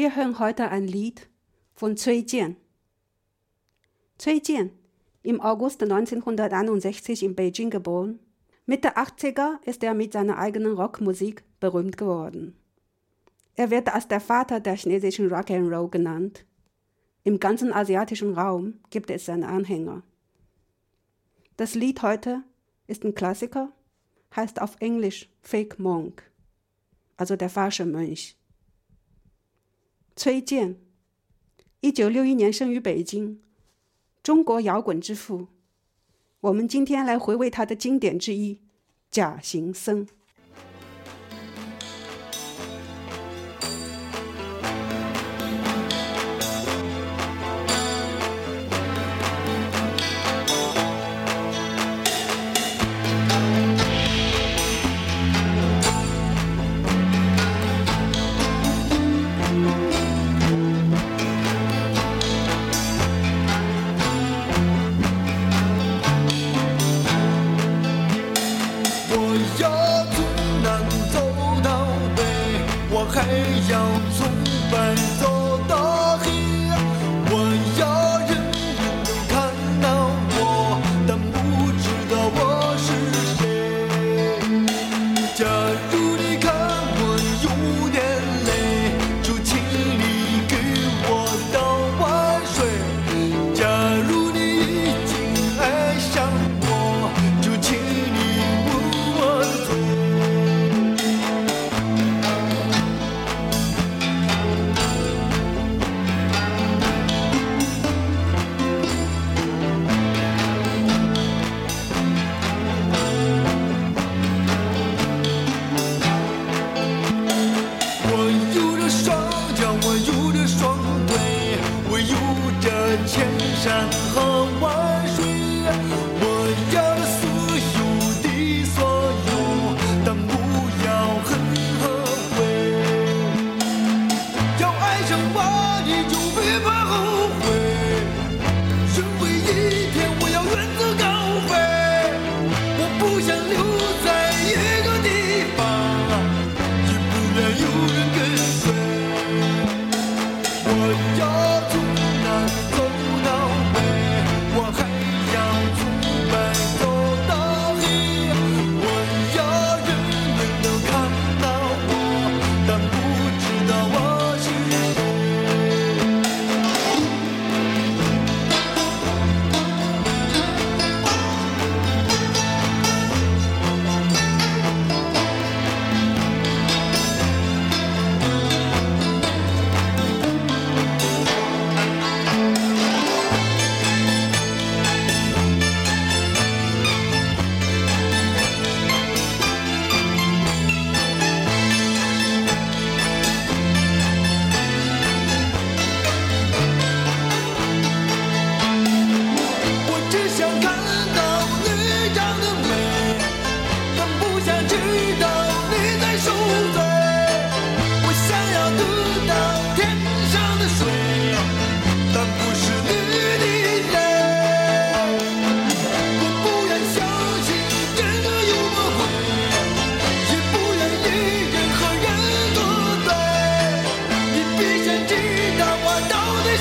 Wir hören heute ein Lied von Cui Jian. Cui Jian, im August 1961 in Beijing geboren. Mitte 80er ist er mit seiner eigenen Rockmusik berühmt geworden. Er wird als der Vater der chinesischen Rock'n'Roll genannt. Im ganzen asiatischen Raum gibt es seine Anhänger. Das Lied heute ist ein Klassiker, heißt auf Englisch Fake Monk, also der falsche Mönch. 崔健一九六一年生于北京，中国摇滚之父。我们今天来回味他的经典之一《假行僧》。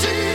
crazy.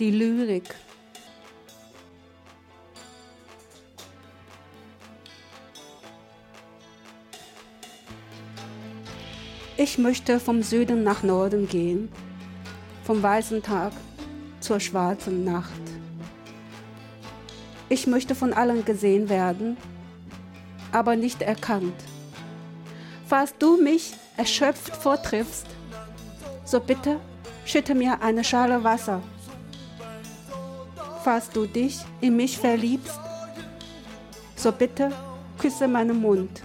die Lyrik. Ich möchte vom Süden nach Norden gehen, vom weißen Tag zur schwarzen Nacht. Ich möchte von allen gesehen werden, aber nicht erkannt. Falls du mich erschöpft vortriffst, so bitte schütte mir eine Schale Wasser Falls du dich in mich verliebst, so bitte küsse meinen Mund.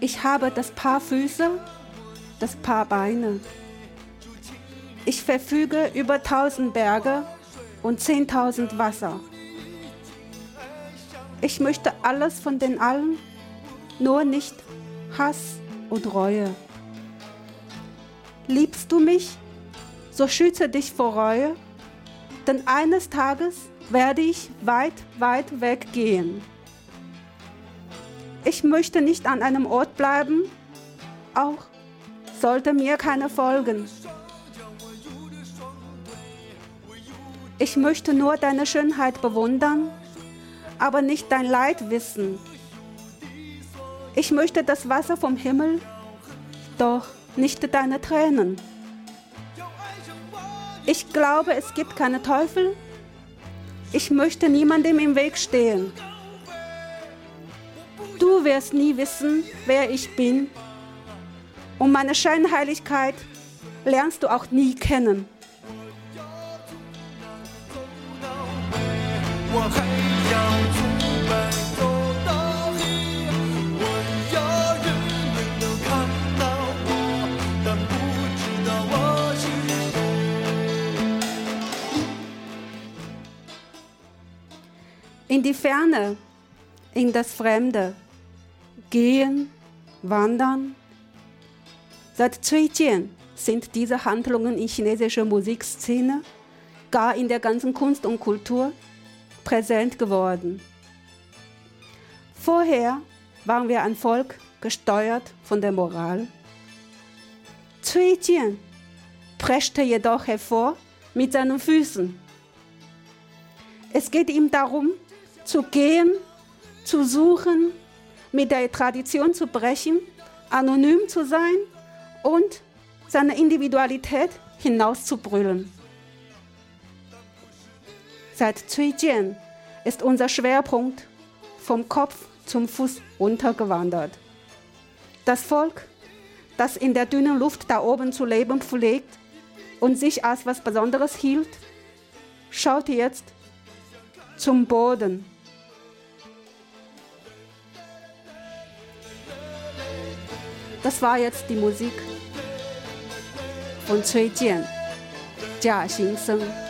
Ich habe das Paar Füße, das Paar Beine. Ich verfüge über tausend Berge und zehntausend Wasser. Ich möchte alles von den allen, nur nicht Hass und Reue. Liebst du mich, so schütze dich vor Reue, denn eines Tages werde ich weit, weit weggehen. Ich möchte nicht an einem Ort bleiben, auch sollte mir keiner folgen. Ich möchte nur deine Schönheit bewundern, aber nicht dein Leid wissen. Ich möchte das Wasser vom Himmel, doch nicht deine Tränen. Ich glaube, es gibt keine Teufel. Ich möchte niemandem im Weg stehen. Du wirst nie wissen, wer ich bin. Und meine Scheinheiligkeit lernst du auch nie kennen. In die Ferne, in das Fremde, gehen, wandern. Seit Cui Jian sind diese Handlungen in chinesischer Musikszene, gar in der ganzen Kunst und Kultur, präsent geworden. Vorher waren wir ein Volk gesteuert von der Moral. Cui Jian preschte jedoch hervor mit seinen Füßen. Es geht ihm darum, zu gehen, zu suchen, mit der Tradition zu brechen, anonym zu sein und seine Individualität hinauszubrüllen. Seit Cui ist unser Schwerpunkt vom Kopf zum Fuß runtergewandert. Das Volk, das in der dünnen Luft da oben zu leben pflegt und sich als was Besonderes hielt, schaut jetzt zum Boden. Das war jetzt die Musik von Cui Jian, Jia Xing Seng.